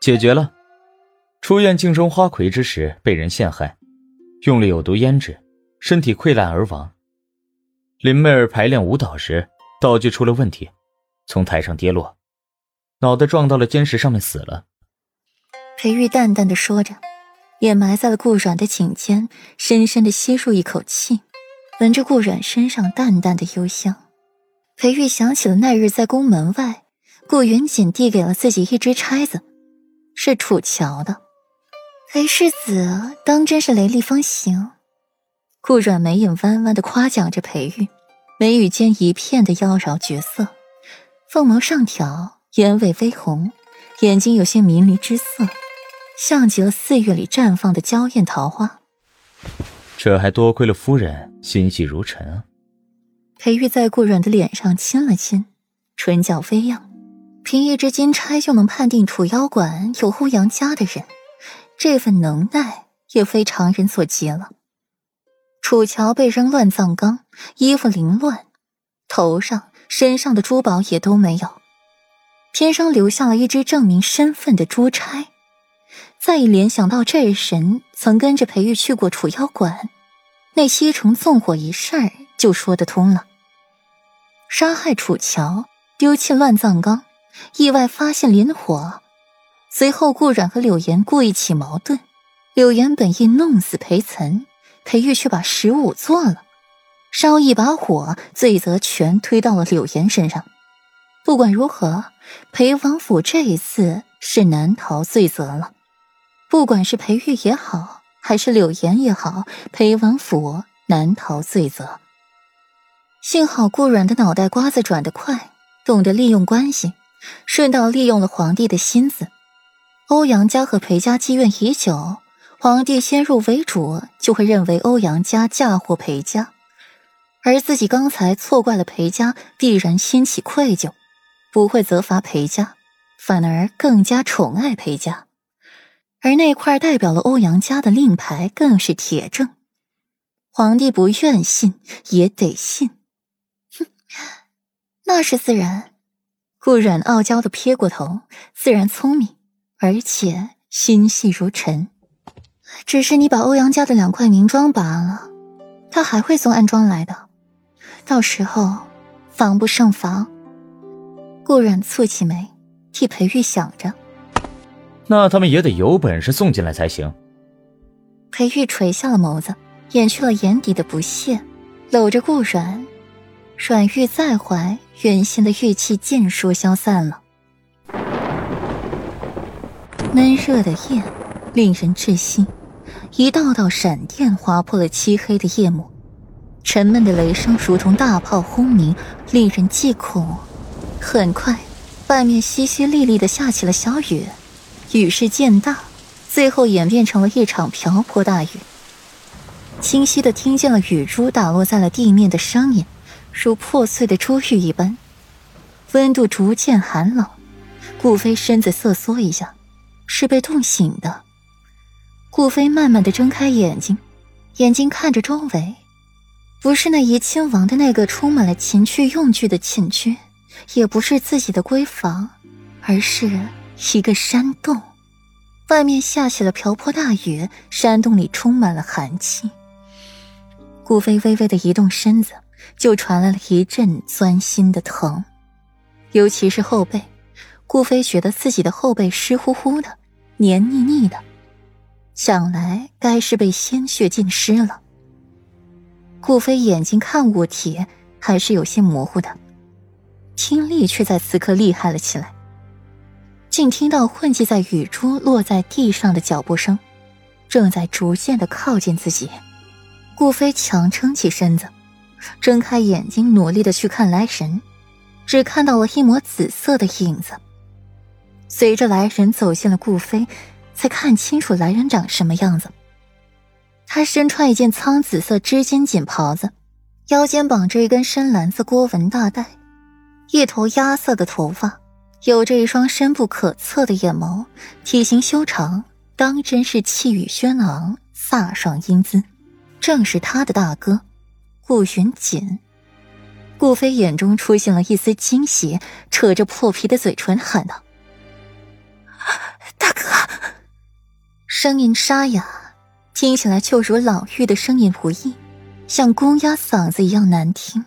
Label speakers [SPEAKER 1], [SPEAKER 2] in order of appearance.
[SPEAKER 1] 解决了。出院镜中花魁之时被人陷害，用了有毒胭脂，身体溃烂而亡。林妹儿排练舞蹈时，道具出了问题，从台上跌落，脑袋撞到了坚石上面死了。
[SPEAKER 2] 裴玉淡淡的说着，也埋在了顾阮的颈间，深深的吸入一口气，闻着顾阮身上淡淡的幽香。裴玉想起了那日在宫门外，顾云锦递给了自己一支钗子，是楚乔的。裴世子当真是雷厉风行。顾阮眉眼弯弯的夸奖着裴玉，眉宇间一片的妖娆绝色，凤眸上挑，眼尾微红，眼睛有些迷离之色，像极了四月里绽放的娇艳桃花。
[SPEAKER 1] 这还多亏了夫人心细如尘啊。
[SPEAKER 2] 裴玉在顾阮的脸上亲了亲，唇角飞扬。凭一支金钗就能判定楚妖馆有欧阳家的人，这份能耐也非常人所及了。楚乔被扔乱葬岗，衣服凌乱，头上、身上的珠宝也都没有，偏生留下了一只证明身份的珠钗。再一联想到这神曾跟着裴玉去过楚妖馆，那西城纵火一事儿就说得通了。杀害楚乔，丢弃乱葬岗，意外发现林火，随后顾阮和柳岩故意起矛盾，柳岩本意弄死裴岑，裴玉却把十五做了，烧一把火，罪责全推到了柳岩身上。不管如何，裴王府这一次是难逃罪责了。不管是裴玉也好，还是柳岩也好，裴王府难逃罪责。幸好顾阮的脑袋瓜子转得快，懂得利用关系，顺道利用了皇帝的心思。欧阳家和裴家积怨已久，皇帝先入为主，就会认为欧阳家嫁祸裴家，而自己刚才错怪了裴家，必然心起愧疚，不会责罚裴家，反而更加宠爱裴家。而那块代表了欧阳家的令牌更是铁证，皇帝不愿信也得信。哼那是自然，顾阮傲娇的撇过头，自然聪明，而且心细如尘。只是你把欧阳家的两块明妆拔了，他还会送暗装来的，到时候防不胜防。顾阮蹙起眉，替裴玉想着。
[SPEAKER 1] 那他们也得有本事送进来才行。
[SPEAKER 2] 裴玉垂下了眸子，掩去了眼底的不屑，搂着顾阮。阮玉在怀，原先的玉气尽数消散了。闷热的夜，令人窒息，一道道闪电划破了漆黑的夜幕，沉闷的雷声如同大炮轰鸣，令人忌恐。很快，外面淅淅沥沥的下起了小雨，雨势渐大，最后演变成了一场瓢泼大雨。清晰的听见了雨珠打落在了地面的声音。如破碎的珠玉一般，温度逐渐寒冷。顾飞身子瑟缩一下，是被冻醒的。顾飞慢慢的睁开眼睛，眼睛看着周围，不是那怡亲王的那个充满了情趣用具的寝居，也不是自己的闺房，而是一个山洞。外面下起了瓢泼大雨，山洞里充满了寒气。顾飞微微的移动身子。就传来了一阵钻心的疼，尤其是后背，顾飞觉得自己的后背湿乎乎的、黏腻腻的，想来该是被鲜血浸湿了。顾飞眼睛看物体还是有些模糊的，听力却在此刻厉害了起来，竟听到混迹在雨珠落在地上的脚步声，正在逐渐的靠近自己。顾飞强撑起身子。睁开眼睛，努力的去看来人，只看到了一抹紫色的影子。随着来人走进了顾飞，才看清楚来人长什么样子。他身穿一件苍紫色织金锦袍子，腰间绑着一根深蓝色郭纹大带，一头鸭色的头发，有着一双深不可测的眼眸，体型修长，当真是气宇轩昂，飒爽英姿，正是他的大哥。顾云锦，顾飞眼中出现了一丝惊喜，扯着破皮的嘴唇喊道：“大哥，声音沙哑，听起来就如老妪的声音不一，像公鸭嗓子一样难听。